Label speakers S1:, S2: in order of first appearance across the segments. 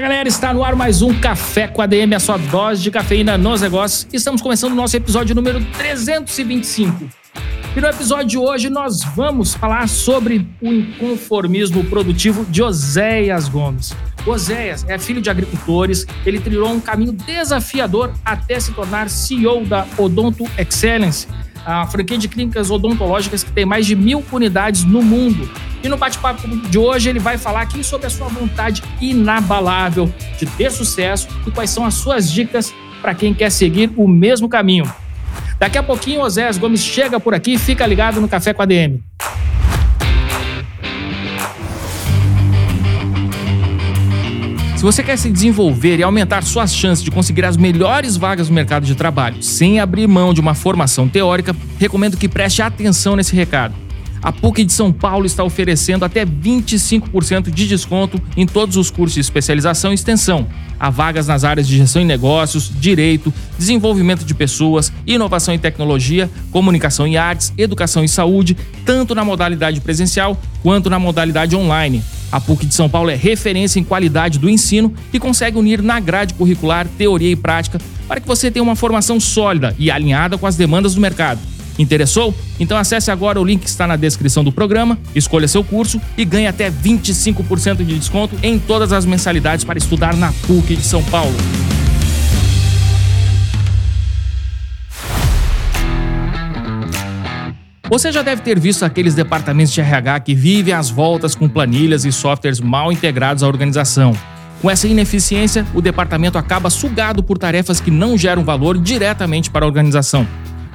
S1: Fala galera, está no ar mais um Café com ADM, a sua dose de cafeína nos negócios. Estamos começando o nosso episódio número 325. E no episódio de hoje nós vamos falar sobre o inconformismo produtivo de Oséias Gomes. Oséias é filho de agricultores, ele trilhou um caminho desafiador até se tornar CEO da Odonto Excellence, a franquia de clínicas odontológicas que tem mais de mil unidades no mundo. E no bate-papo de hoje ele vai falar aqui sobre a sua vontade inabalável de ter sucesso e quais são as suas dicas para quem quer seguir o mesmo caminho. Daqui a pouquinho, Osés Gomes chega por aqui. Fica ligado no Café com a DM. Se você quer se desenvolver e aumentar suas chances de conseguir as melhores vagas no mercado de trabalho sem abrir mão de uma formação teórica, recomendo que preste atenção nesse recado. A PUC de São Paulo está oferecendo até 25% de desconto em todos os cursos de especialização e extensão. Há vagas nas áreas de gestão e negócios, direito, desenvolvimento de pessoas, inovação e tecnologia, comunicação e artes, educação e saúde, tanto na modalidade presencial quanto na modalidade online. A PUC de São Paulo é referência em qualidade do ensino e consegue unir na grade curricular teoria e prática para que você tenha uma formação sólida e alinhada com as demandas do mercado. Interessou? Então acesse agora o link que está na descrição do programa, escolha seu curso e ganhe até 25% de desconto em todas as mensalidades para estudar na PUC de São Paulo. Você já deve ter visto aqueles departamentos de RH que vivem às voltas com planilhas e softwares mal integrados à organização. Com essa ineficiência, o departamento acaba sugado por tarefas que não geram valor diretamente para a organização.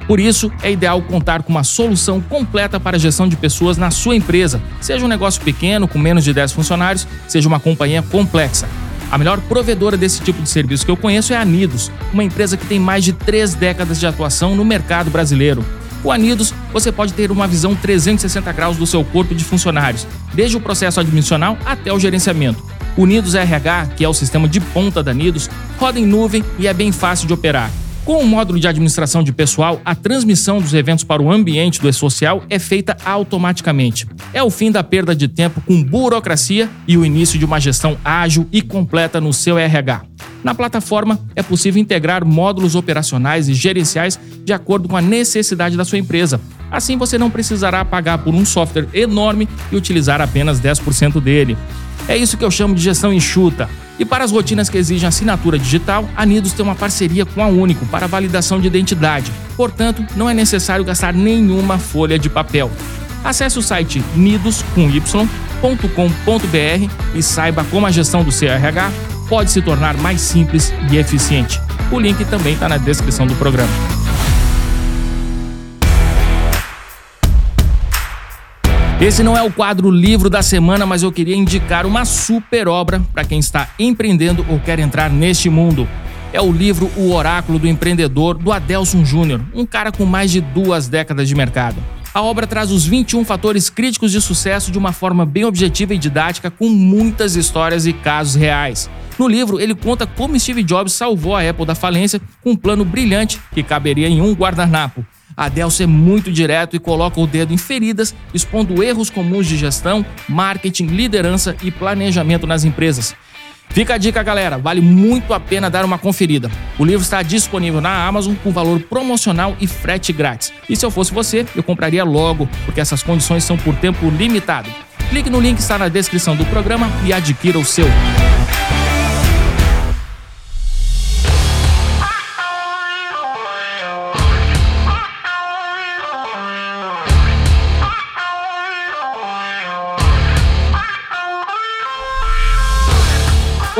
S1: Por isso, é ideal contar com uma solução completa para a gestão de pessoas na sua empresa, seja um negócio pequeno com menos de 10 funcionários, seja uma companhia complexa. A melhor provedora desse tipo de serviço que eu conheço é a Nidos, uma empresa que tem mais de três décadas de atuação no mercado brasileiro. Com a Nidos, você pode ter uma visão 360 graus do seu corpo de funcionários, desde o processo admissional até o gerenciamento. O Nidos RH, que é o sistema de ponta da Nidos, roda em nuvem e é bem fácil de operar. Com o módulo de administração de pessoal, a transmissão dos eventos para o ambiente do e-social é feita automaticamente. É o fim da perda de tempo com burocracia e o início de uma gestão ágil e completa no seu RH. Na plataforma, é possível integrar módulos operacionais e gerenciais de acordo com a necessidade da sua empresa. Assim, você não precisará pagar por um software enorme e utilizar apenas 10% dele. É isso que eu chamo de gestão enxuta. E para as rotinas que exigem assinatura digital, a Nidos tem uma parceria com a Único para validação de identidade. Portanto, não é necessário gastar nenhuma folha de papel. Acesse o site nidos.com.br e saiba como a gestão do CRH pode se tornar mais simples e eficiente. O link também está na descrição do programa. Esse não é o quadro livro da semana, mas eu queria indicar uma super obra para quem está empreendendo ou quer entrar neste mundo. É o livro O Oráculo do Empreendedor, do Adelson Júnior, um cara com mais de duas décadas de mercado. A obra traz os 21 fatores críticos de sucesso de uma forma bem objetiva e didática, com muitas histórias e casos reais. No livro, ele conta como Steve Jobs salvou a Apple da falência com um plano brilhante que caberia em um guardanapo. Adelson é muito direto e coloca o dedo em feridas, expondo erros comuns de gestão, marketing, liderança e planejamento nas empresas. Fica a dica, galera, vale muito a pena dar uma conferida. O livro está disponível na Amazon com valor promocional e frete grátis. E se eu fosse você, eu compraria logo, porque essas condições são por tempo limitado. Clique no link que está na descrição do programa e adquira o seu.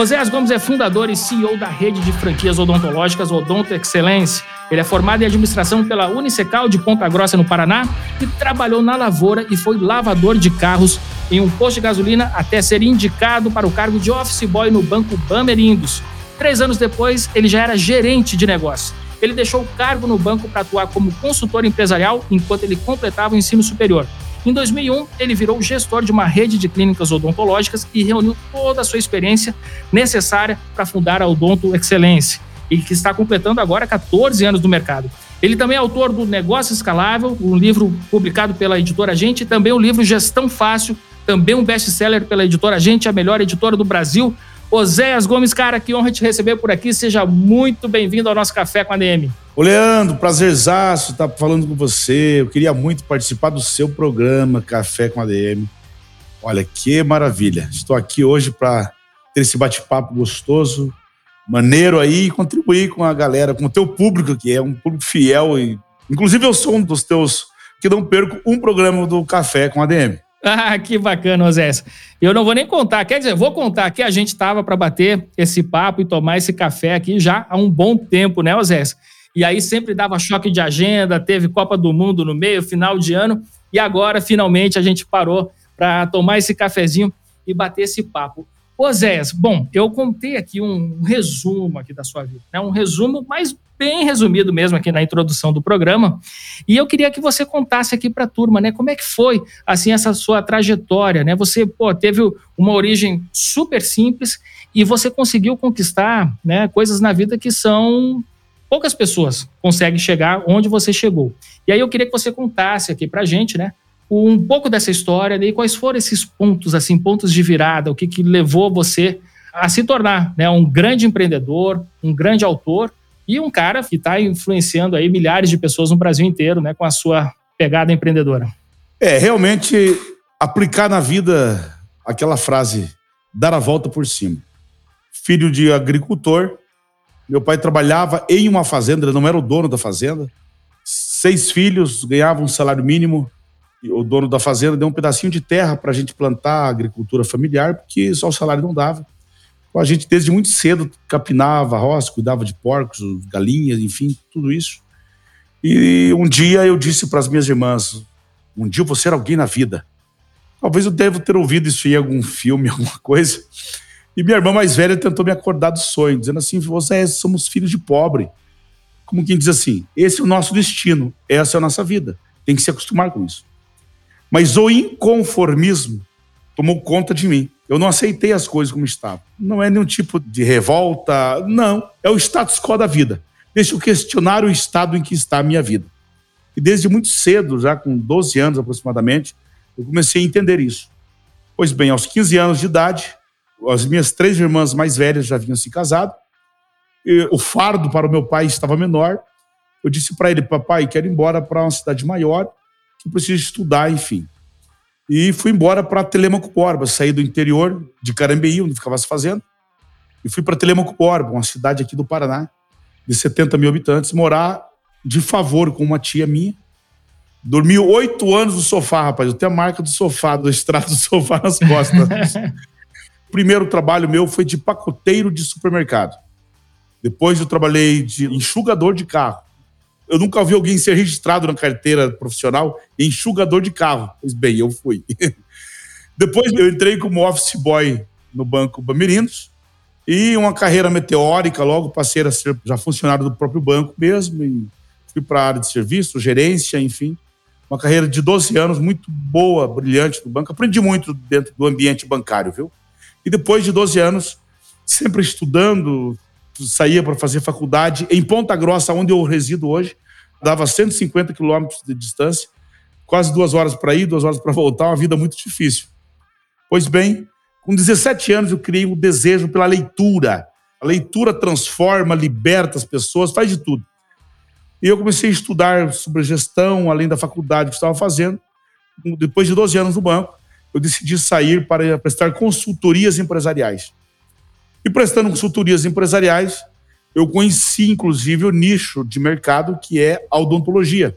S1: Oséias Gomes é fundador e CEO da rede de franquias odontológicas Odonto Excellence. Ele é formado em administração pela Unicecal de Ponta Grossa, no Paraná, e trabalhou na lavoura e foi lavador de carros em um posto de gasolina até ser indicado para o cargo de office boy no Banco Bamerindos. Três anos depois, ele já era gerente de negócio. Ele deixou o cargo no banco para atuar como consultor empresarial enquanto ele completava o ensino superior. Em 2001, ele virou gestor de uma rede de clínicas odontológicas e reuniu toda a sua experiência necessária para fundar a Odonto Excelência, e que está completando agora 14 anos no mercado. Ele também é autor do Negócio Escalável, um livro publicado pela editora Gente, e também o livro Gestão Fácil, também um best-seller pela editora Gente, a melhor editora do Brasil. Oséias Gomes, cara, que honra te receber por aqui. Seja muito bem-vindo ao nosso Café com a DM.
S2: Ô Leandro, prazerzaço estar falando com você. Eu queria muito participar do seu programa Café com a DM. Olha, que maravilha. Estou aqui hoje para ter esse bate-papo gostoso, maneiro aí e contribuir com a galera, com o teu público, que é um público fiel. E, inclusive, eu sou um dos teus que não perco um programa do Café com a DM.
S1: Ah, que bacana, Osés. Eu não vou nem contar, quer dizer, vou contar que a gente estava para bater esse papo e tomar esse café aqui já há um bom tempo, né, Osés? E aí sempre dava choque de agenda, teve Copa do Mundo no meio, final de ano, e agora finalmente a gente parou para tomar esse cafezinho e bater esse papo. Osés, bom, eu contei aqui um resumo aqui da sua vida, né? Um resumo, mas bem resumido mesmo aqui na introdução do programa. E eu queria que você contasse aqui para a turma, né, como é que foi assim essa sua trajetória, né? Você, pô, teve uma origem super simples e você conseguiu conquistar, né, coisas na vida que são poucas pessoas conseguem chegar onde você chegou. E aí eu queria que você contasse aqui para gente, né, um pouco dessa história e quais foram esses pontos, assim, pontos de virada, o que, que levou você a se tornar né, um grande empreendedor, um grande autor e um cara que está influenciando aí milhares de pessoas no Brasil inteiro, né, com a sua pegada empreendedora.
S2: É, realmente aplicar na vida aquela frase, dar a volta por cima. Filho de agricultor, meu pai trabalhava em uma fazenda, ele não era o dono da fazenda. Seis filhos, ganhavam um salário mínimo. E o dono da fazenda deu um pedacinho de terra para a gente plantar a agricultura familiar, porque só o salário não dava. Então a gente, desde muito cedo, capinava roça, cuidava de porcos, galinhas, enfim, tudo isso. E um dia eu disse para as minhas irmãs: um dia eu vou ser alguém na vida. Talvez eu deva ter ouvido isso em algum filme, alguma coisa. E minha irmã mais velha tentou me acordar do sonho, dizendo assim: você somos filhos de pobre. Como quem diz assim: esse é o nosso destino, essa é a nossa vida. Tem que se acostumar com isso. Mas o inconformismo tomou conta de mim. Eu não aceitei as coisas como estavam. Não é nenhum tipo de revolta, não. É o status quo da vida. Deixa eu questionar o estado em que está a minha vida. E desde muito cedo, já com 12 anos aproximadamente, eu comecei a entender isso. Pois bem, aos 15 anos de idade, as minhas três irmãs mais velhas já haviam se casado. o fardo para o meu pai estava menor. Eu disse para ele, papai, quero ir embora para uma cidade maior, que preciso estudar, enfim. E fui embora para Telemaco Borba, saí do interior de Carambeí, onde ficava se fazendo, e fui para Telemaco Borba, uma cidade aqui do Paraná, de 70 mil habitantes, morar de favor com uma tia minha. Dormi oito anos no sofá, rapaz. Eu tenho a marca do sofá, do extrato do sofá nas costas. O primeiro trabalho meu foi de pacoteiro de supermercado. Depois eu trabalhei de enxugador de carro. Eu nunca vi alguém ser registrado na carteira profissional enxugador de carro. Pois bem, eu fui. Depois eu entrei como office boy no Banco Bamirinos e uma carreira meteórica. Logo passei a ser já funcionário do próprio banco mesmo e fui para a área de serviço, gerência, enfim. Uma carreira de 12 anos muito boa, brilhante no banco. Aprendi muito dentro do ambiente bancário, viu? E depois de 12 anos, sempre estudando, saía para fazer faculdade em Ponta Grossa, onde eu resido hoje. Dava 150 quilômetros de distância, quase duas horas para ir, duas horas para voltar, uma vida muito difícil. Pois bem, com 17 anos eu criei um desejo pela leitura. A leitura transforma, liberta as pessoas, faz de tudo. E eu comecei a estudar sobre gestão, além da faculdade que estava fazendo. Depois de 12 anos no banco, eu decidi sair para prestar consultorias empresariais. E prestando consultorias empresariais, eu conheci inclusive o nicho de mercado que é a odontologia.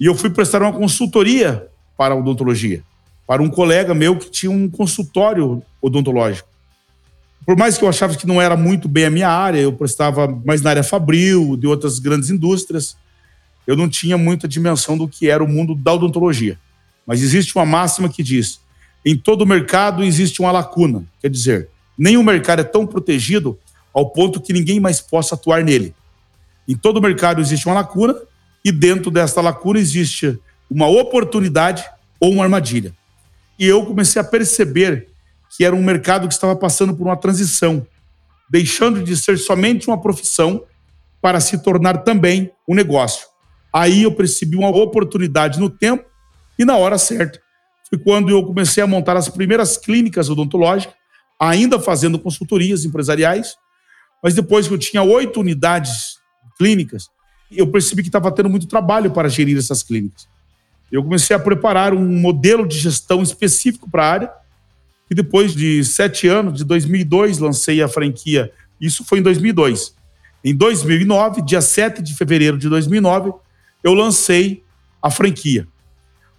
S2: E eu fui prestar uma consultoria para a odontologia, para um colega meu que tinha um consultório odontológico. Por mais que eu achava que não era muito bem a minha área, eu prestava mais na área fabril, de outras grandes indústrias, eu não tinha muita dimensão do que era o mundo da odontologia. Mas existe uma máxima que diz: em todo mercado existe uma lacuna. Quer dizer, nenhum mercado é tão protegido ao ponto que ninguém mais possa atuar nele. Em todo o mercado existe uma lacuna e dentro desta lacuna existe uma oportunidade ou uma armadilha. E eu comecei a perceber que era um mercado que estava passando por uma transição, deixando de ser somente uma profissão para se tornar também um negócio. Aí eu percebi uma oportunidade no tempo e na hora certa. Foi quando eu comecei a montar as primeiras clínicas odontológicas, ainda fazendo consultorias empresariais, mas depois que eu tinha oito unidades clínicas, eu percebi que estava tendo muito trabalho para gerir essas clínicas. Eu comecei a preparar um modelo de gestão específico para a área, e depois de sete anos, de 2002, lancei a franquia. Isso foi em 2002. Em 2009, dia 7 de fevereiro de 2009, eu lancei a franquia.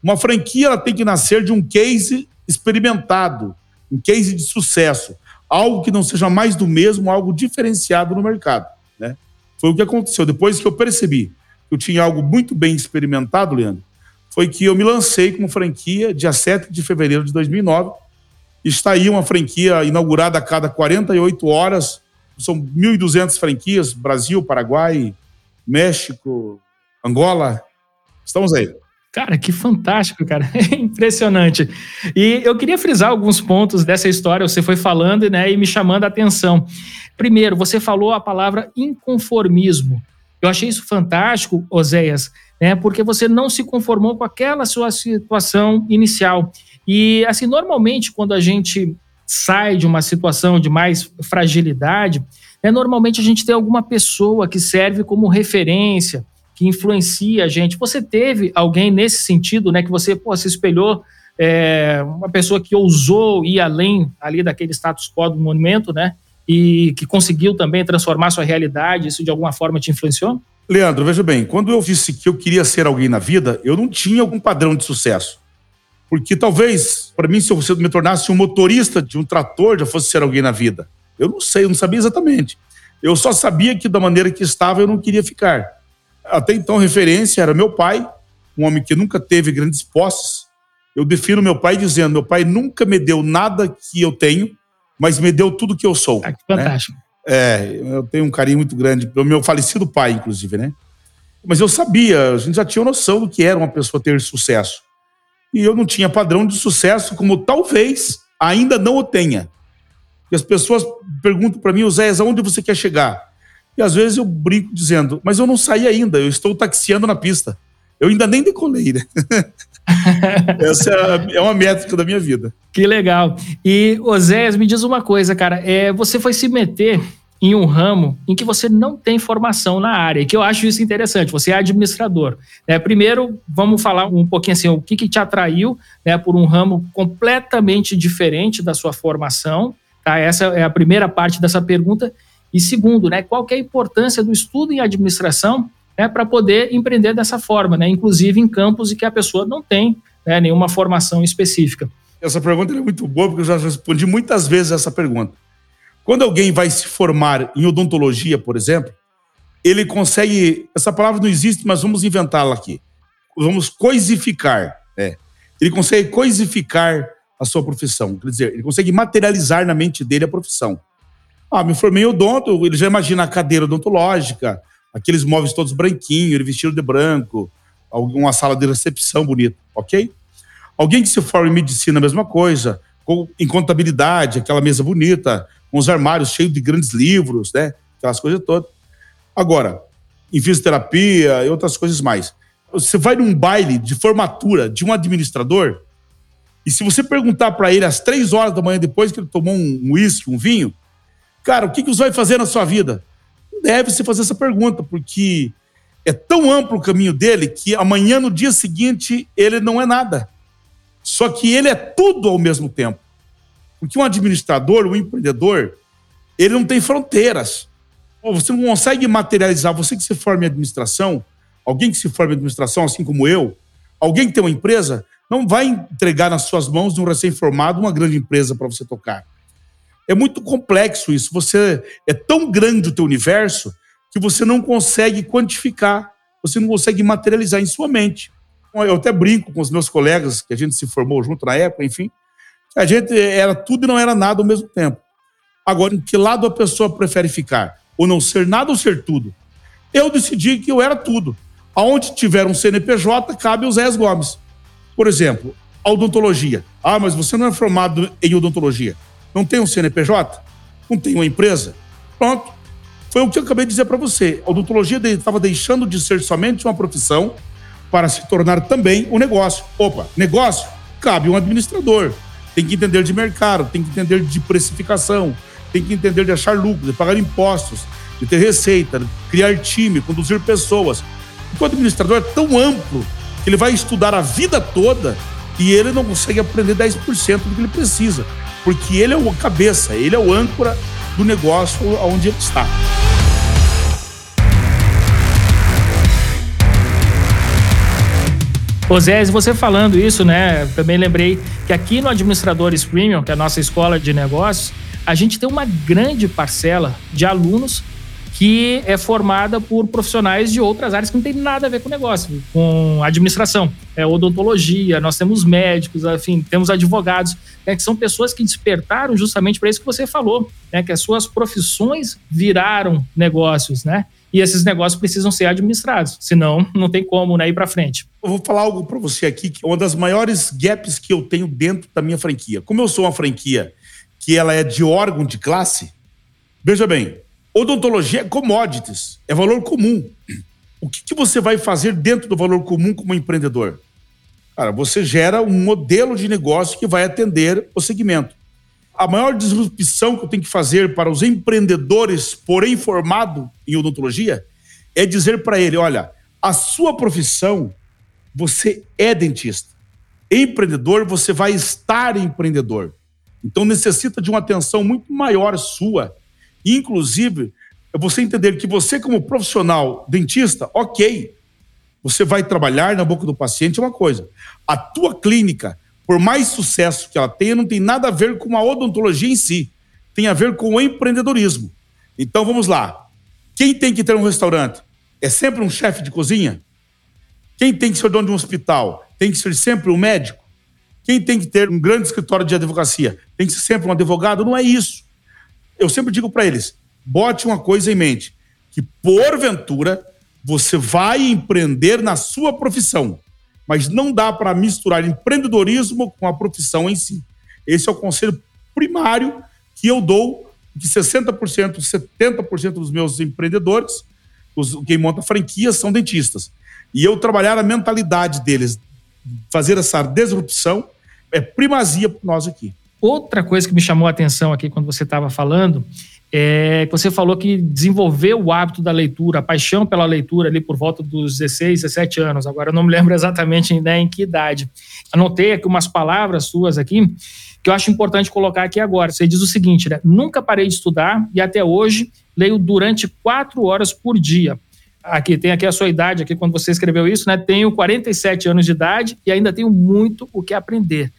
S2: Uma franquia ela tem que nascer de um case experimentado, um case de sucesso, algo que não seja mais do mesmo, algo diferenciado no mercado. Né? Foi o que aconteceu. Depois que eu percebi que eu tinha algo muito bem experimentado, Leandro, foi que eu me lancei como franquia dia 7 de fevereiro de 2009. Está aí uma franquia inaugurada a cada 48 horas. São 1.200 franquias, Brasil, Paraguai, México, Angola. Estamos aí.
S1: Cara, que fantástico, cara. Impressionante. E eu queria frisar alguns pontos dessa história, você foi falando né, e me chamando a atenção. Primeiro, você falou a palavra inconformismo. Eu achei isso fantástico, Oséias, né, porque você não se conformou com aquela sua situação inicial. E, assim, normalmente, quando a gente sai de uma situação de mais fragilidade, né, normalmente a gente tem alguma pessoa que serve como referência, que influencia a gente. Você teve alguém nesse sentido, né, que você pô, se espelhou, é, uma pessoa que ousou ir além ali daquele status quo do monumento, né, e que conseguiu também transformar sua realidade, isso de alguma forma te influenciou?
S2: Leandro, veja bem, quando eu disse que eu queria ser alguém na vida, eu não tinha algum padrão de sucesso. Porque talvez, para mim, se eu me tornasse um motorista de um trator, já fosse ser alguém na vida. Eu não sei, eu não sabia exatamente. Eu só sabia que da maneira que estava eu não queria ficar. Até então, referência era meu pai, um homem que nunca teve grandes posses. Eu defino meu pai dizendo: meu pai nunca me deu nada que eu tenho, mas me deu tudo que eu sou.
S1: Ah, que fantástico. Né?
S2: É, eu tenho um carinho muito grande pelo meu falecido pai, inclusive, né? Mas eu sabia, a gente já tinha noção do que era uma pessoa ter sucesso. E eu não tinha padrão de sucesso, como talvez ainda não o tenha. E as pessoas perguntam para mim, Zé, aonde você quer chegar? E às vezes eu brinco dizendo, mas eu não saí ainda, eu estou taxiando na pista. Eu ainda nem decolei, né? Essa é, uma métrica da minha vida.
S1: Que legal. E, Oséias, me diz uma coisa, cara. É, você foi se meter em um ramo em que você não tem formação na área, que eu acho isso interessante. Você é administrador. É, primeiro, vamos falar um pouquinho assim, o que, que te atraiu né, por um ramo completamente diferente da sua formação. Tá? Essa é a primeira parte dessa pergunta. E segundo, né, qual é a importância do estudo em administração né, para poder empreender dessa forma, né, inclusive em campos em que a pessoa não tem né, nenhuma formação específica.
S2: Essa pergunta é muito boa, porque eu já respondi muitas vezes essa pergunta. Quando alguém vai se formar em odontologia, por exemplo, ele consegue. Essa palavra não existe, mas vamos inventá-la aqui. Vamos coisificar. É. Ele consegue coisificar a sua profissão. Quer dizer, ele consegue materializar na mente dele a profissão. Ah, me formei em odonto, ele já imagina a cadeira odontológica, aqueles móveis todos branquinhos, ele vestido de branco, uma sala de recepção bonita, ok? Alguém que se forma em medicina, a mesma coisa, em contabilidade, aquela mesa bonita, com os armários cheios de grandes livros, né? Aquelas coisas todas. Agora, em fisioterapia e outras coisas mais. Você vai num baile de formatura de um administrador, e se você perguntar para ele às três horas da manhã, depois que ele tomou um uísque, um vinho, Cara, o que, que você vai fazer na sua vida? Deve se fazer essa pergunta, porque é tão amplo o caminho dele que amanhã, no dia seguinte, ele não é nada. Só que ele é tudo ao mesmo tempo. Porque um administrador, um empreendedor, ele não tem fronteiras. Você não consegue materializar, você que se forma em administração, alguém que se forma em administração, assim como eu, alguém que tem uma empresa, não vai entregar nas suas mãos de um recém-formado uma grande empresa para você tocar. É muito complexo isso. Você é tão grande o teu universo que você não consegue quantificar, você não consegue materializar em sua mente. Eu até brinco com os meus colegas que a gente se formou junto na época, enfim, a gente era tudo e não era nada ao mesmo tempo. Agora, em que lado a pessoa prefere ficar? Ou não ser nada ou ser tudo? Eu decidi que eu era tudo. Aonde tiver um CNPJ, cabe o Zé Gomes. Por exemplo, a odontologia. Ah, mas você não é formado em odontologia. Não tem um CNPJ? Não tem uma empresa? Pronto. Foi o que eu acabei de dizer para você. A odontologia estava deixando de ser somente uma profissão para se tornar também um negócio. Opa, negócio? Cabe um administrador. Tem que entender de mercado, tem que entender de precificação, tem que entender de achar lucro, de pagar impostos, de ter receita, de criar time, conduzir pessoas. O administrador é tão amplo que ele vai estudar a vida toda e ele não consegue aprender 10% do que ele precisa, porque ele é o cabeça, ele é o âncora do negócio onde ele está.
S1: Osés, você falando isso, né? Também lembrei que aqui no Administradores Premium, que é a nossa escola de negócios, a gente tem uma grande parcela de alunos que é formada por profissionais de outras áreas que não tem nada a ver com negócio, com administração, é, odontologia, nós temos médicos, enfim, temos advogados, né, que são pessoas que despertaram justamente para isso que você falou, né, que as suas profissões viraram negócios, né? E esses negócios precisam ser administrados, senão não tem como né, ir para frente.
S2: Eu vou falar algo para você aqui, que é uma das maiores gaps que eu tenho dentro da minha franquia. Como eu sou uma franquia que ela é de órgão de classe, veja bem, Odontologia é commodities, é valor comum. O que, que você vai fazer dentro do valor comum como empreendedor? Cara, você gera um modelo de negócio que vai atender o segmento. A maior disrupção que eu tenho que fazer para os empreendedores, porém formado em odontologia, é dizer para ele: olha, a sua profissão, você é dentista. Empreendedor, você vai estar empreendedor. Então necessita de uma atenção muito maior sua Inclusive, é você entender que você, como profissional dentista, ok, você vai trabalhar na boca do paciente é uma coisa. A tua clínica, por mais sucesso que ela tenha, não tem nada a ver com a odontologia em si. Tem a ver com o empreendedorismo. Então vamos lá. Quem tem que ter um restaurante? É sempre um chefe de cozinha? Quem tem que ser dono de um hospital? Tem que ser sempre um médico? Quem tem que ter um grande escritório de advocacia? Tem que ser sempre um advogado? Não é isso eu sempre digo para eles: bote uma coisa em mente, que porventura você vai empreender na sua profissão, mas não dá para misturar empreendedorismo com a profissão em si. Esse é o conselho primário que eu dou, que 60%, 70% dos meus empreendedores, os, quem monta franquias, são dentistas. E eu trabalhar a mentalidade deles, fazer essa disrupção, é primazia para nós aqui.
S1: Outra coisa que me chamou a atenção aqui quando você estava falando é que você falou que desenvolveu o hábito da leitura, a paixão pela leitura ali por volta dos 16, 17 anos. Agora eu não me lembro exatamente né, em que idade. Anotei aqui umas palavras suas aqui que eu acho importante colocar aqui agora. Você diz o seguinte, né? Nunca parei de estudar e até hoje leio durante quatro horas por dia. Aqui tem aqui a sua idade aqui quando você escreveu isso, né? Tenho 47 anos de idade e ainda tenho muito o que aprender.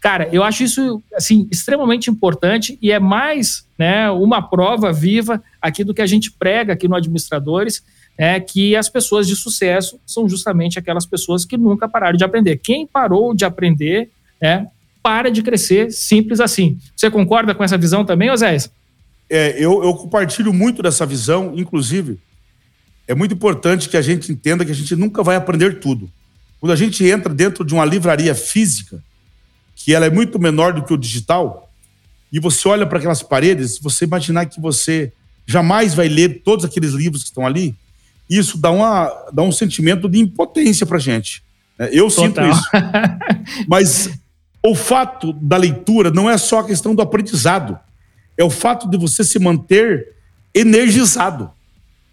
S1: Cara, eu acho isso assim extremamente importante e é mais né, uma prova viva aqui do que a gente prega aqui no Administradores, é que as pessoas de sucesso são justamente aquelas pessoas que nunca pararam de aprender. Quem parou de aprender é, para de crescer, simples assim. Você concorda com essa visão também, Oséias?
S2: É, eu, eu compartilho muito dessa visão, inclusive, é muito importante que a gente entenda que a gente nunca vai aprender tudo. Quando a gente entra dentro de uma livraria física, que ela é muito menor do que o digital, e você olha para aquelas paredes, você imaginar que você jamais vai ler todos aqueles livros que estão ali, isso dá, uma, dá um sentimento de impotência para gente. Né? Eu Total. sinto isso. Mas o fato da leitura não é só a questão do aprendizado, é o fato de você se manter energizado,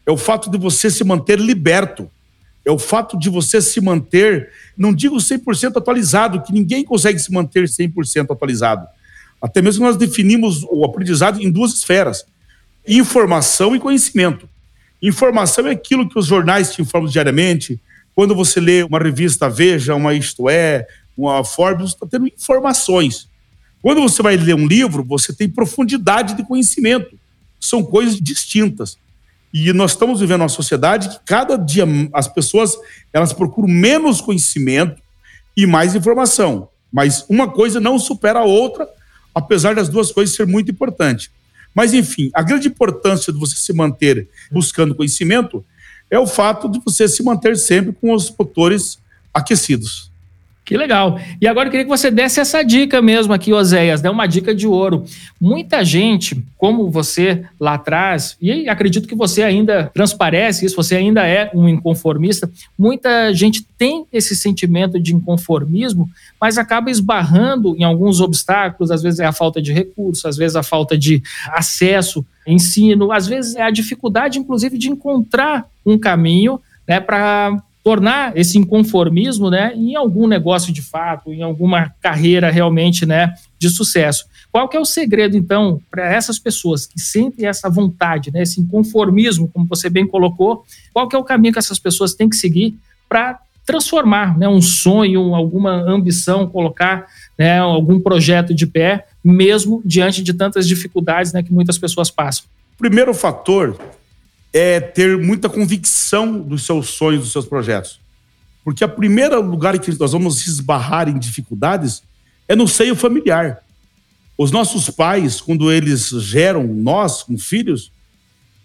S2: é o fato de você se manter liberto, é o fato de você se manter, não digo 100% atualizado, que ninguém consegue se manter 100% atualizado. Até mesmo nós definimos o aprendizado em duas esferas: informação e conhecimento. Informação é aquilo que os jornais te informam diariamente. Quando você lê uma revista Veja, uma Isto É, uma Forbes, você está tendo informações. Quando você vai ler um livro, você tem profundidade de conhecimento. São coisas distintas. E nós estamos vivendo uma sociedade que cada dia as pessoas elas procuram menos conhecimento e mais informação. Mas uma coisa não supera a outra, apesar das duas coisas ser muito importante. Mas, enfim, a grande importância de você se manter buscando conhecimento é o fato de você se manter sempre com os motores aquecidos.
S1: Que legal. E agora eu queria que você desse essa dica mesmo aqui, Oséias, né? uma dica de ouro. Muita gente, como você lá atrás, e acredito que você ainda transparece isso, você ainda é um inconformista, muita gente tem esse sentimento de inconformismo, mas acaba esbarrando em alguns obstáculos, às vezes é a falta de recursos, às vezes a falta de acesso, ensino, às vezes é a dificuldade, inclusive, de encontrar um caminho né, para tornar esse inconformismo né, em algum negócio de fato, em alguma carreira realmente né, de sucesso. Qual que é o segredo, então, para essas pessoas que sentem essa vontade, né, esse inconformismo, como você bem colocou, qual que é o caminho que essas pessoas têm que seguir para transformar né, um sonho, alguma ambição, colocar né, algum projeto de pé, mesmo diante de tantas dificuldades né, que muitas pessoas passam?
S2: Primeiro fator é ter muita convicção dos seus sonhos, dos seus projetos. Porque o primeiro lugar que nós vamos esbarrar em dificuldades é no seio familiar. Os nossos pais, quando eles geram nós, com filhos,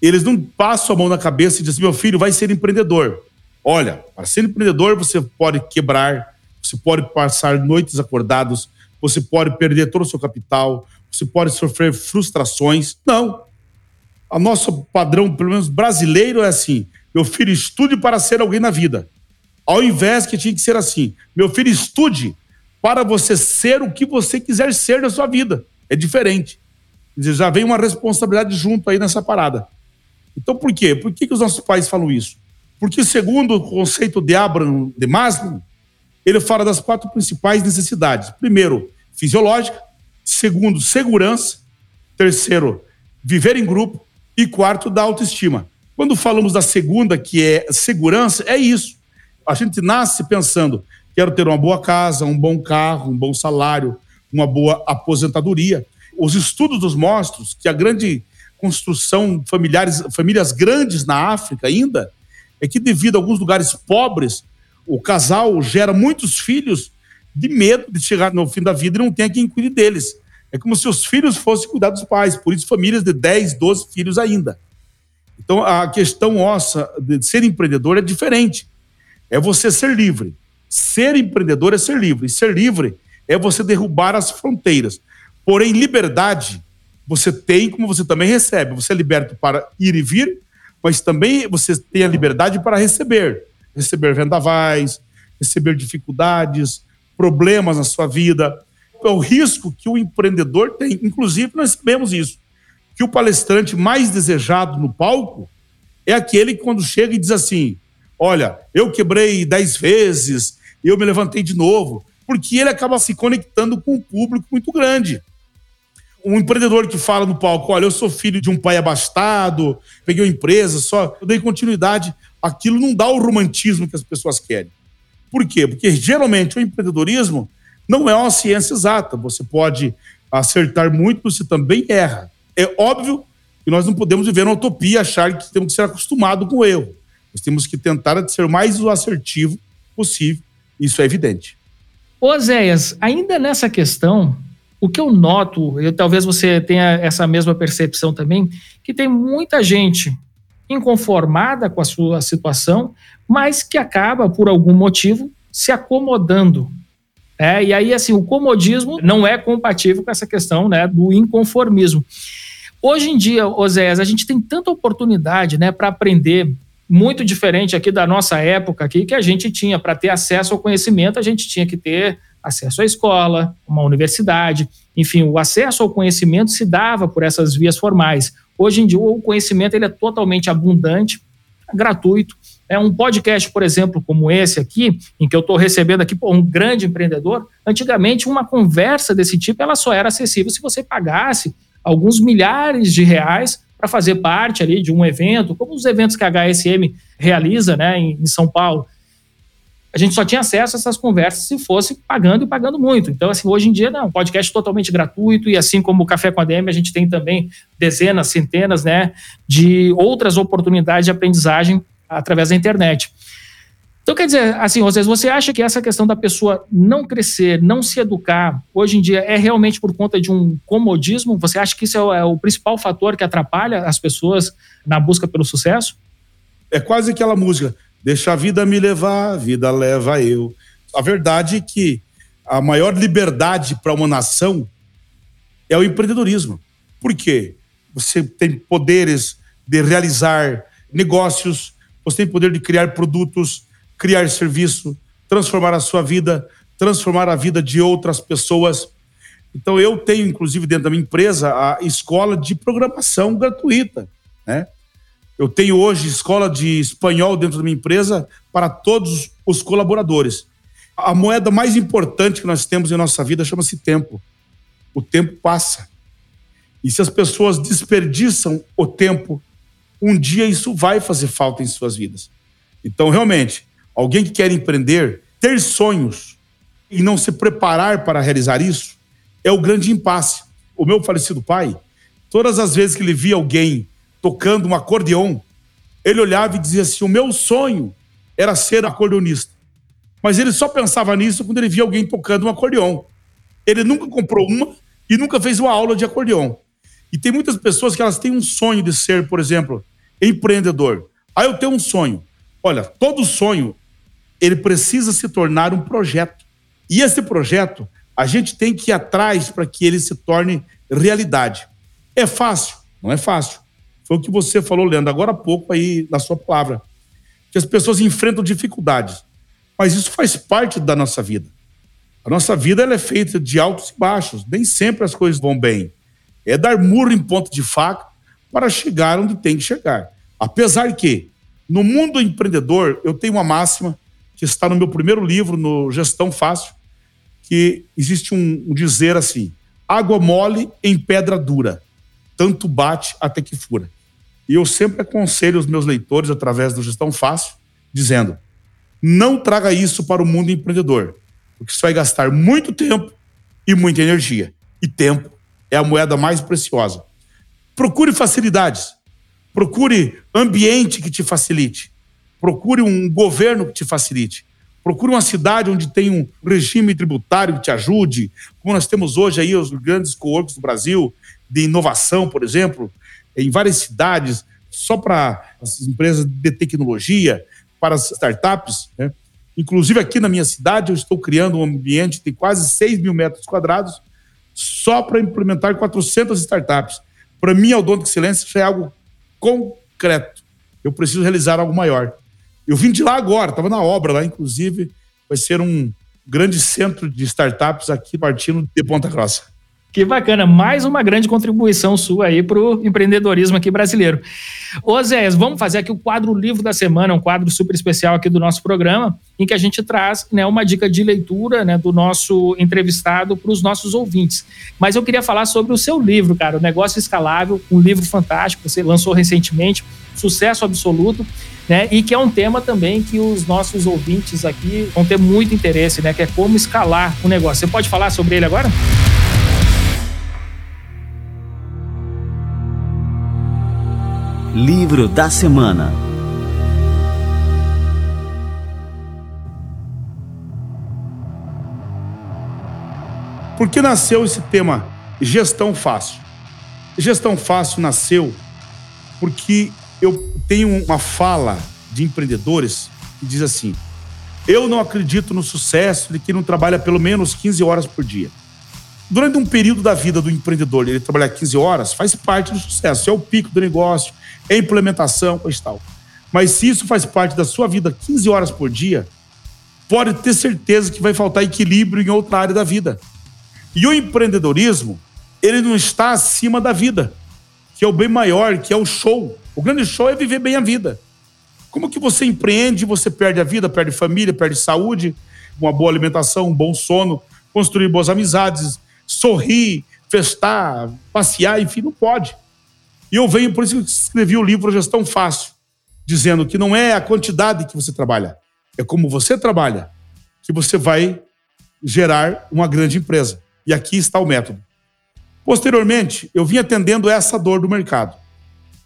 S2: eles não passam a mão na cabeça e dizem: meu filho vai ser empreendedor. Olha, para ser empreendedor você pode quebrar, você pode passar noites acordados, você pode perder todo o seu capital, você pode sofrer frustrações. Não o nosso padrão, pelo menos brasileiro, é assim: meu filho estude para ser alguém na vida. Ao invés que tinha que ser assim: meu filho estude para você ser o que você quiser ser na sua vida. É diferente. Já vem uma responsabilidade junto aí nessa parada. Então, por quê? Por que, que os nossos pais falam isso? Porque, segundo o conceito de Abraham de Maslow, ele fala das quatro principais necessidades: primeiro, fisiológica, segundo, segurança, terceiro, viver em grupo, e quarto, da autoestima. Quando falamos da segunda, que é segurança, é isso. A gente nasce pensando: quero ter uma boa casa, um bom carro, um bom salário, uma boa aposentadoria. Os estudos nos mostram que a grande construção familiares, famílias grandes na África ainda é que devido a alguns lugares pobres, o casal gera muitos filhos de medo de chegar no fim da vida e não ter quem cuide deles. É como se os filhos fossem cuidar dos pais, por isso famílias de 10, 12 filhos ainda. Então a questão nossa de ser empreendedor é diferente. É você ser livre. Ser empreendedor é ser livre. E ser livre é você derrubar as fronteiras. Porém, liberdade você tem como você também recebe. Você é liberto para ir e vir, mas também você tem a liberdade para receber. Receber vendavais, receber dificuldades, problemas na sua vida é o risco que o empreendedor tem. Inclusive, nós sabemos isso. Que o palestrante mais desejado no palco é aquele que, quando chega e diz assim: Olha, eu quebrei dez vezes, eu me levantei de novo. Porque ele acaba se conectando com um público muito grande. Um empreendedor que fala no palco: Olha, eu sou filho de um pai abastado, peguei uma empresa, só eu dei continuidade. Aquilo não dá o romantismo que as pessoas querem. Por quê? Porque geralmente o empreendedorismo não é uma ciência exata. Você pode acertar muito, você também erra. É óbvio que nós não podemos viver na utopia achar que temos que ser acostumados com o erro. Nós temos que tentar ser o mais assertivo possível. Isso é evidente.
S1: Oséias, ainda nessa questão, o que eu noto, e talvez você tenha essa mesma percepção também, que tem muita gente inconformada com a sua situação, mas que acaba, por algum motivo, se acomodando é, e aí, assim, o comodismo não é compatível com essa questão né, do inconformismo. Hoje em dia, Oséias, a gente tem tanta oportunidade né, para aprender, muito diferente aqui da nossa época aqui, que a gente tinha, para ter acesso ao conhecimento, a gente tinha que ter acesso à escola, uma universidade, enfim, o acesso ao conhecimento se dava por essas vias formais. Hoje em dia, o conhecimento ele é totalmente abundante, gratuito, é um podcast, por exemplo, como esse aqui, em que eu estou recebendo aqui pô, um grande empreendedor. Antigamente, uma conversa desse tipo ela só era acessível se você pagasse alguns milhares de reais para fazer parte ali de um evento, como os eventos que a HSM realiza né, em, em São Paulo. A gente só tinha acesso a essas conversas se fosse pagando e pagando muito. Então, assim, hoje em dia, não, podcast totalmente gratuito, e assim como o Café com a DM, a gente tem também dezenas, centenas, né, de outras oportunidades de aprendizagem através da internet. Então, quer dizer, assim, vocês, você acha que essa questão da pessoa não crescer, não se educar, hoje em dia é realmente por conta de um comodismo? Você acha que isso é o, é o principal fator que atrapalha as pessoas na busca pelo sucesso?
S2: É quase aquela música, deixa a vida me levar, a vida leva eu. A verdade é que a maior liberdade para uma nação é o empreendedorismo. Por quê? Você tem poderes de realizar negócios, você tem poder de criar produtos, criar serviço, transformar a sua vida, transformar a vida de outras pessoas. Então eu tenho, inclusive, dentro da minha empresa, a escola de programação gratuita. Né? Eu tenho hoje escola de espanhol dentro da minha empresa para todos os colaboradores. A moeda mais importante que nós temos em nossa vida chama-se tempo. O tempo passa. E se as pessoas desperdiçam o tempo, um dia isso vai fazer falta em suas vidas. Então, realmente, alguém que quer empreender, ter sonhos e não se preparar para realizar isso, é o grande impasse. O meu falecido pai, todas as vezes que ele via alguém tocando um acordeão, ele olhava e dizia assim: O meu sonho era ser acordeonista. Mas ele só pensava nisso quando ele via alguém tocando um acordeão. Ele nunca comprou uma e nunca fez uma aula de acordeão. E tem muitas pessoas que elas têm um sonho de ser, por exemplo, empreendedor. Aí eu tenho um sonho. Olha, todo sonho ele precisa se tornar um projeto. E esse projeto a gente tem que ir atrás para que ele se torne realidade. É fácil? Não é fácil. Foi o que você falou, Leandro, agora há pouco aí na sua palavra. Que as pessoas enfrentam dificuldades. Mas isso faz parte da nossa vida. A nossa vida ela é feita de altos e baixos. Nem sempre as coisas vão bem. É dar murro em ponto de faca para chegar onde tem que chegar. Apesar que, no mundo empreendedor, eu tenho uma máxima que está no meu primeiro livro, no Gestão Fácil, que existe um, um dizer assim: água mole em pedra dura, tanto bate até que fura. E eu sempre aconselho os meus leitores, através do Gestão Fácil, dizendo: não traga isso para o mundo empreendedor, porque isso vai gastar muito tempo e muita energia. E tempo é a moeda mais preciosa. Procure facilidades. Procure ambiente que te facilite. Procure um governo que te facilite. Procure uma cidade onde tem um regime tributário que te ajude, como nós temos hoje aí os grandes co-works do Brasil, de inovação, por exemplo, em várias cidades, só para as empresas de tecnologia, para as startups. Né? Inclusive aqui na minha cidade, eu estou criando um ambiente de quase 6 mil metros quadrados só para implementar 400 startups. Para mim, Odonto Excelência já é algo concreto. Eu preciso realizar algo maior. Eu vim de lá agora, estava na obra lá, inclusive. Vai ser um grande centro de startups aqui partindo de Ponta Grossa.
S1: Que bacana, mais uma grande contribuição sua aí para o empreendedorismo aqui brasileiro. Ô Zé, vamos fazer aqui o quadro Livro da Semana, um quadro super especial aqui do nosso programa, em que a gente traz né, uma dica de leitura né, do nosso entrevistado para os nossos ouvintes. Mas eu queria falar sobre o seu livro, cara, O Negócio Escalável, um livro fantástico, você lançou recentemente, sucesso absoluto, né? E que é um tema também que os nossos ouvintes aqui vão ter muito interesse, né? Que é como escalar o negócio. Você pode falar sobre ele agora?
S3: Livro da Semana
S2: Por que nasceu esse tema gestão fácil? Gestão fácil nasceu porque eu tenho uma fala de empreendedores que diz assim: eu não acredito no sucesso de quem não trabalha pelo menos 15 horas por dia. Durante um período da vida do empreendedor, ele trabalhar 15 horas faz parte do sucesso, é o pico do negócio, é implementação, coisa tal. Mas se isso faz parte da sua vida 15 horas por dia, pode ter certeza que vai faltar equilíbrio em outra área da vida. E o empreendedorismo, ele não está acima da vida, que é o bem maior, que é o show. O grande show é viver bem a vida. Como que você empreende, você perde a vida, perde família, perde saúde, uma boa alimentação, um bom sono, construir boas amizades, sorrir, festar, passear, enfim, não pode. E eu venho, por isso que escrevi o livro Gestão Fácil, dizendo que não é a quantidade que você trabalha, é como você trabalha que você vai gerar uma grande empresa. E aqui está o método. Posteriormente, eu vim atendendo essa dor do mercado.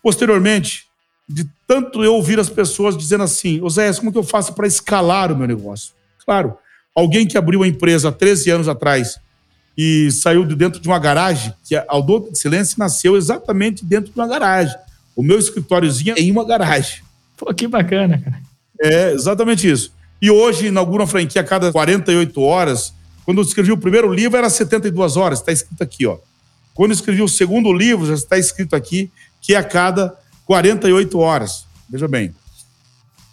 S2: Posteriormente, de tanto eu ouvir as pessoas dizendo assim: Oséias, como que eu faço para escalar o meu negócio? Claro, alguém que abriu a empresa há 13 anos atrás e saiu de dentro de uma garagem, que a Aldo de Silêncio nasceu exatamente dentro de uma garagem. O meu escritóriozinho é em uma garagem.
S1: Pô, que bacana, cara.
S2: É, exatamente isso. E hoje inaugura uma franquia a cada 48 horas. Quando eu escrevi o primeiro livro, era 72 horas, está escrito aqui, ó. Quando eu escrevi o segundo livro, já está escrito aqui que é a cada 48 horas. Veja bem.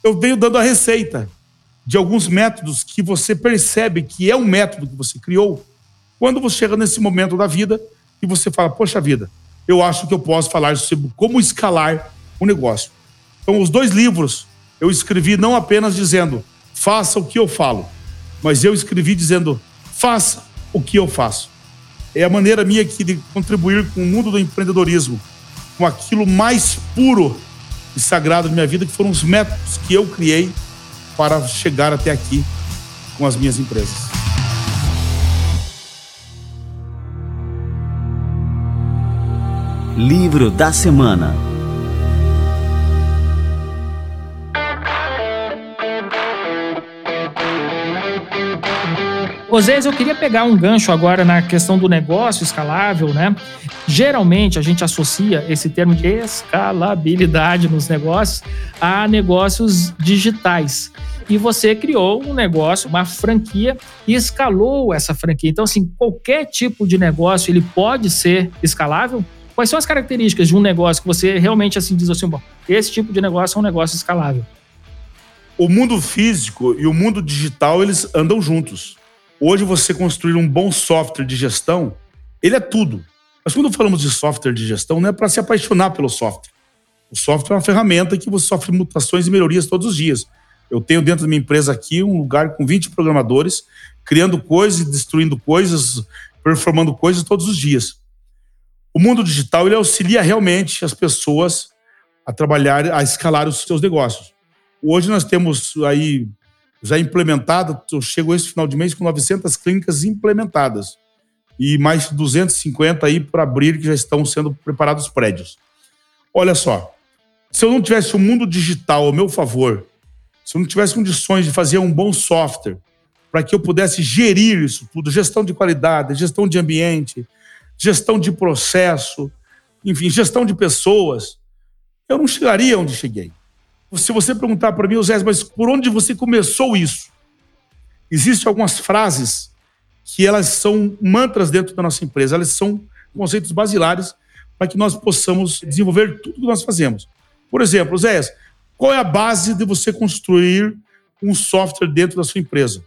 S2: Eu venho dando a receita de alguns métodos que você percebe que é um método que você criou quando você chega nesse momento da vida e você fala, poxa vida, eu acho que eu posso falar sobre como escalar o negócio. Então, os dois livros eu escrevi não apenas dizendo, faça o que eu falo, mas eu escrevi dizendo, faça o que eu faço. É a maneira minha aqui de contribuir com o mundo do empreendedorismo, com aquilo mais puro e sagrado da minha vida, que foram os métodos que eu criei para chegar até aqui com as minhas empresas.
S3: Livro da Semana
S1: Osés, eu queria pegar um gancho agora na questão do negócio escalável, né? Geralmente a gente associa esse termo de escalabilidade nos negócios a negócios digitais e você criou um negócio, uma franquia e escalou essa franquia. Então, assim, qualquer tipo de negócio ele pode ser escalável? Quais são as características de um negócio que você realmente assim diz assim, bom, esse tipo de negócio é um negócio escalável?
S2: O mundo físico e o mundo digital, eles andam juntos. Hoje você construir um bom software de gestão, ele é tudo. Mas quando falamos de software de gestão, não é para se apaixonar pelo software. O software é uma ferramenta que você sofre mutações e melhorias todos os dias. Eu tenho dentro da minha empresa aqui um lugar com 20 programadores, criando coisas destruindo coisas, performando coisas todos os dias. O mundo digital ele auxilia realmente as pessoas a trabalhar, a escalar os seus negócios. Hoje nós temos aí já implementado, eu chego esse final de mês com 900 clínicas implementadas e mais de 250 aí para abrir que já estão sendo preparados prédios. Olha só, se eu não tivesse o mundo digital ao meu favor, se eu não tivesse condições de fazer um bom software para que eu pudesse gerir isso tudo, gestão de qualidade, gestão de ambiente, gestão de processo, enfim, gestão de pessoas, eu não chegaria onde cheguei. Se você perguntar para mim, Zé, mas por onde você começou isso? Existem algumas frases que elas são mantras dentro da nossa empresa, elas são conceitos basilares para que nós possamos desenvolver tudo que nós fazemos. Por exemplo, Zé, qual é a base de você construir um software dentro da sua empresa?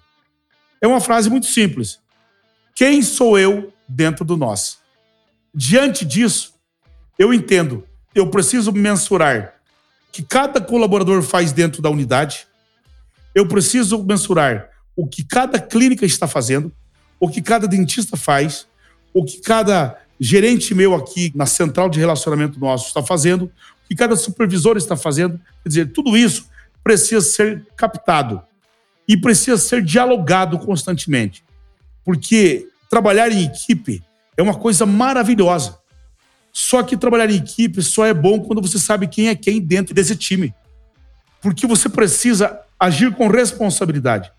S2: É uma frase muito simples. Quem sou eu dentro do nós? Diante disso, eu entendo, eu preciso mensurar que cada colaborador faz dentro da unidade, eu preciso mensurar o que cada clínica está fazendo, o que cada dentista faz, o que cada gerente meu aqui na central de relacionamento nosso está fazendo, o que cada supervisor está fazendo. Quer dizer, tudo isso precisa ser captado e precisa ser dialogado constantemente. Porque trabalhar em equipe é uma coisa maravilhosa. Só que trabalhar em equipe só é bom quando você sabe quem é quem dentro desse time. Porque você precisa agir com responsabilidade.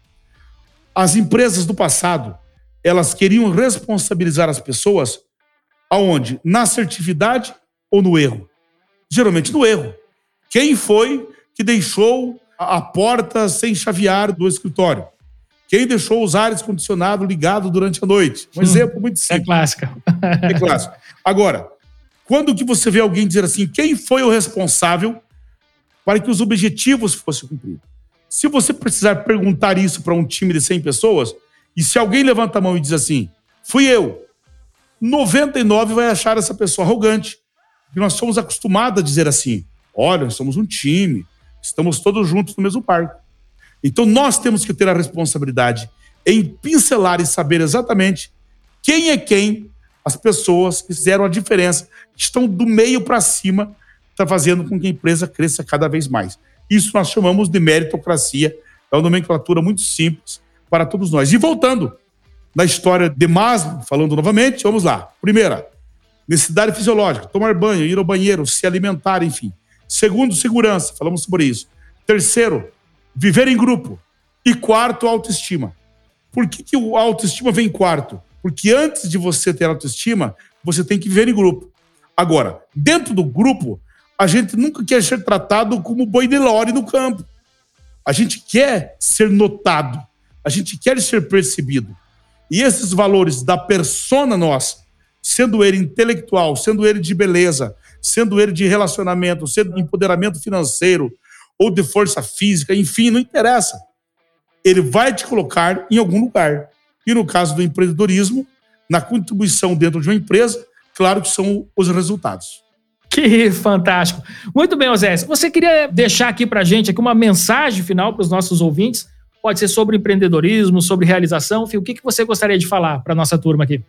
S2: As empresas do passado, elas queriam responsabilizar as pessoas aonde? Na assertividade ou no erro? Geralmente no erro. Quem foi que deixou a porta sem chavear do escritório? Quem deixou os ares condicionados ligados durante a noite? Um hum, exemplo muito é simples.
S1: É clássico.
S2: É clássico. Agora, quando que você vê alguém dizer assim, quem foi o responsável para que os objetivos fossem cumpridos? Se você precisar perguntar isso para um time de 100 pessoas, e se alguém levanta a mão e diz assim, fui eu, 99 vai achar essa pessoa arrogante. E nós somos acostumados a dizer assim, olha, nós somos um time, estamos todos juntos no mesmo barco. Então nós temos que ter a responsabilidade em pincelar e saber exatamente quem é quem, as pessoas que fizeram a diferença, que estão do meio para cima, está fazendo com que a empresa cresça cada vez mais. Isso nós chamamos de meritocracia, é uma nomenclatura muito simples para todos nós. E voltando na história de Maslow, falando novamente, vamos lá. Primeira, necessidade fisiológica, tomar banho, ir ao banheiro, se alimentar, enfim. Segundo, segurança. Falamos sobre isso. Terceiro, viver em grupo. E quarto, autoestima. Por que, que a autoestima vem em quarto? Porque antes de você ter autoestima, você tem que viver em grupo. Agora, dentro do grupo, a gente nunca quer ser tratado como boi de lore no campo. A gente quer ser notado. A gente quer ser percebido. E esses valores da persona nossa, sendo ele intelectual, sendo ele de beleza, sendo ele de relacionamento, sendo de empoderamento financeiro ou de força física, enfim, não interessa. Ele vai te colocar em algum lugar. E no caso do empreendedorismo, na contribuição dentro de uma empresa, claro que são os resultados.
S1: Que fantástico. Muito bem, Osés. Você queria deixar aqui para gente aqui uma mensagem final para os nossos ouvintes? Pode ser sobre empreendedorismo, sobre realização. Enfim, o que, que você gostaria de falar para nossa turma aqui?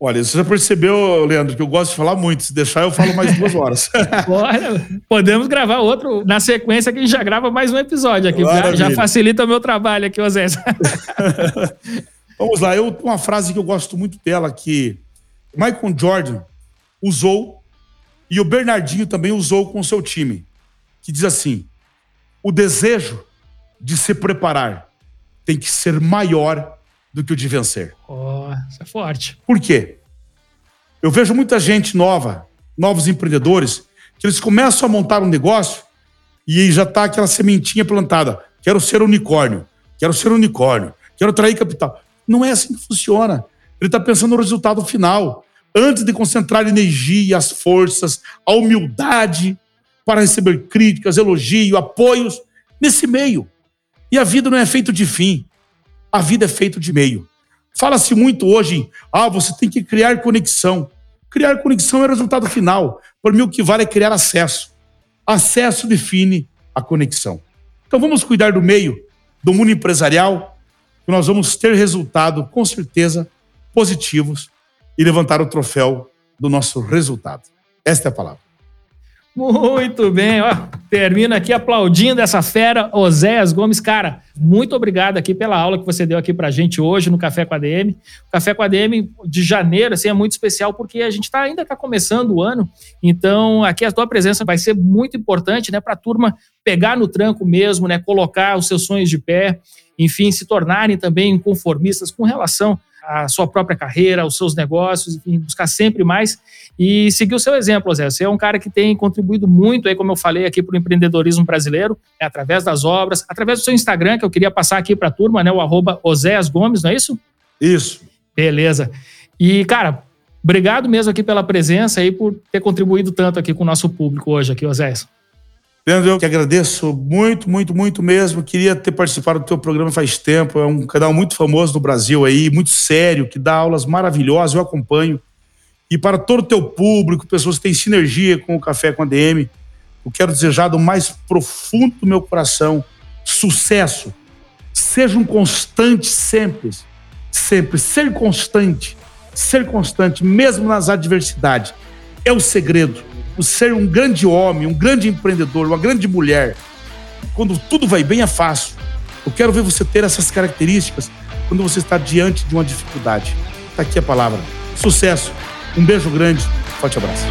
S2: Olha, você já percebeu, Leandro, que eu gosto de falar muito. Se deixar, eu falo mais duas horas.
S1: Bora, podemos gravar outro na sequência que a gente já grava mais um episódio aqui. Já, já, facilita o meu trabalho aqui, Osés.
S2: Vamos lá, eu uma frase que eu gosto muito dela, que Michael Jordan usou e o Bernardinho também usou com o seu time, que diz assim: o desejo de se preparar tem que ser maior do que o de vencer.
S1: Oh, isso é forte.
S2: Por quê? Eu vejo muita gente nova, novos empreendedores, que eles começam a montar um negócio e já está aquela sementinha plantada. Quero ser unicórnio, quero ser unicórnio, quero trair capital. Não é assim que funciona. Ele está pensando no resultado final. Antes de concentrar energia, as forças, a humildade para receber críticas, elogio, apoios nesse meio. E a vida não é feita de fim. A vida é feita de meio. Fala-se muito hoje ah, você tem que criar conexão. Criar conexão é o resultado final. Por mim, o que vale é criar acesso. Acesso define a conexão. Então vamos cuidar do meio, do mundo empresarial, que nós vamos ter resultado, com certeza, positivos e levantar o troféu do nosso resultado. Esta é a palavra.
S1: Muito bem, ó. Termina aqui aplaudindo essa fera, Oséias Gomes. Cara, muito obrigado aqui pela aula que você deu aqui pra gente hoje no Café com a DM. O Café com a DM de janeiro, assim, é muito especial porque a gente tá, ainda está começando o ano. Então, aqui a tua presença vai ser muito importante, né, pra turma pegar no tranco mesmo, né, colocar os seus sonhos de pé enfim, se tornarem também conformistas com relação à sua própria carreira, aos seus negócios, enfim, buscar sempre mais e seguir o seu exemplo, Zé. Você é um cara que tem contribuído muito aí, como eu falei aqui, para o empreendedorismo brasileiro, né, através das obras, através do seu Instagram, que eu queria passar aqui para a turma, né, o arroba Oséas Gomes, não é isso?
S2: Isso.
S1: Beleza. E, cara, obrigado mesmo aqui pela presença e por ter contribuído tanto aqui com o nosso público hoje aqui, Oséas.
S2: Leandro, eu que agradeço muito, muito, muito mesmo. Queria ter participado do teu programa faz tempo. É um canal muito famoso no Brasil aí, muito sério, que dá aulas maravilhosas, eu acompanho. E para todo o teu público, pessoas que têm sinergia com o Café com a DM, eu quero desejar do mais profundo do meu coração sucesso. Seja um constante sempre, sempre. Ser constante, ser constante, mesmo nas adversidades, é o segredo ser um grande homem, um grande empreendedor, uma grande mulher, quando tudo vai bem, é fácil. Eu quero ver você ter essas características quando você está diante de uma dificuldade. Está aqui a palavra. Sucesso. Um beijo grande. Forte abraço.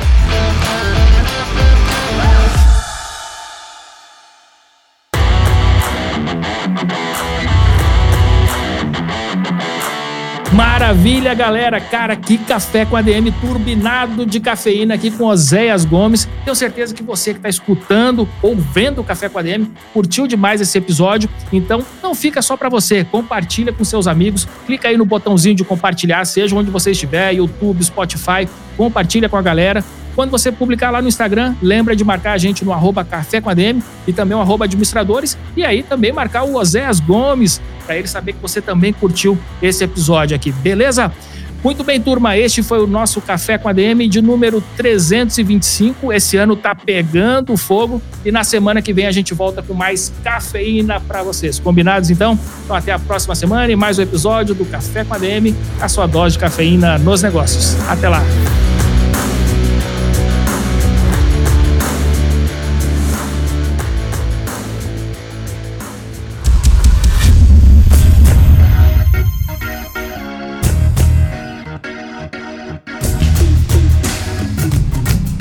S1: Maravilha, galera. Cara, que café com ADM turbinado de cafeína aqui com Oséias Gomes. Tenho certeza que você que está escutando ou vendo o Café com ADM curtiu demais esse episódio. Então, não fica só para você. Compartilha com seus amigos. Clica aí no botãozinho de compartilhar, seja onde você estiver, YouTube, Spotify. Compartilha com a galera. Quando você publicar lá no Instagram, lembra de marcar a gente no arroba Café com ADM e também o arroba administradores. E aí também marcar o Oséias Gomes, para ele saber que você também curtiu esse episódio aqui, beleza? Muito bem, turma, este foi o nosso Café com ADM de número 325. Esse ano tá pegando fogo e na semana que vem a gente volta com mais cafeína para vocês. Combinados então? Então até a próxima semana e mais um episódio do Café com ADM, a sua dose de cafeína nos negócios. Até lá.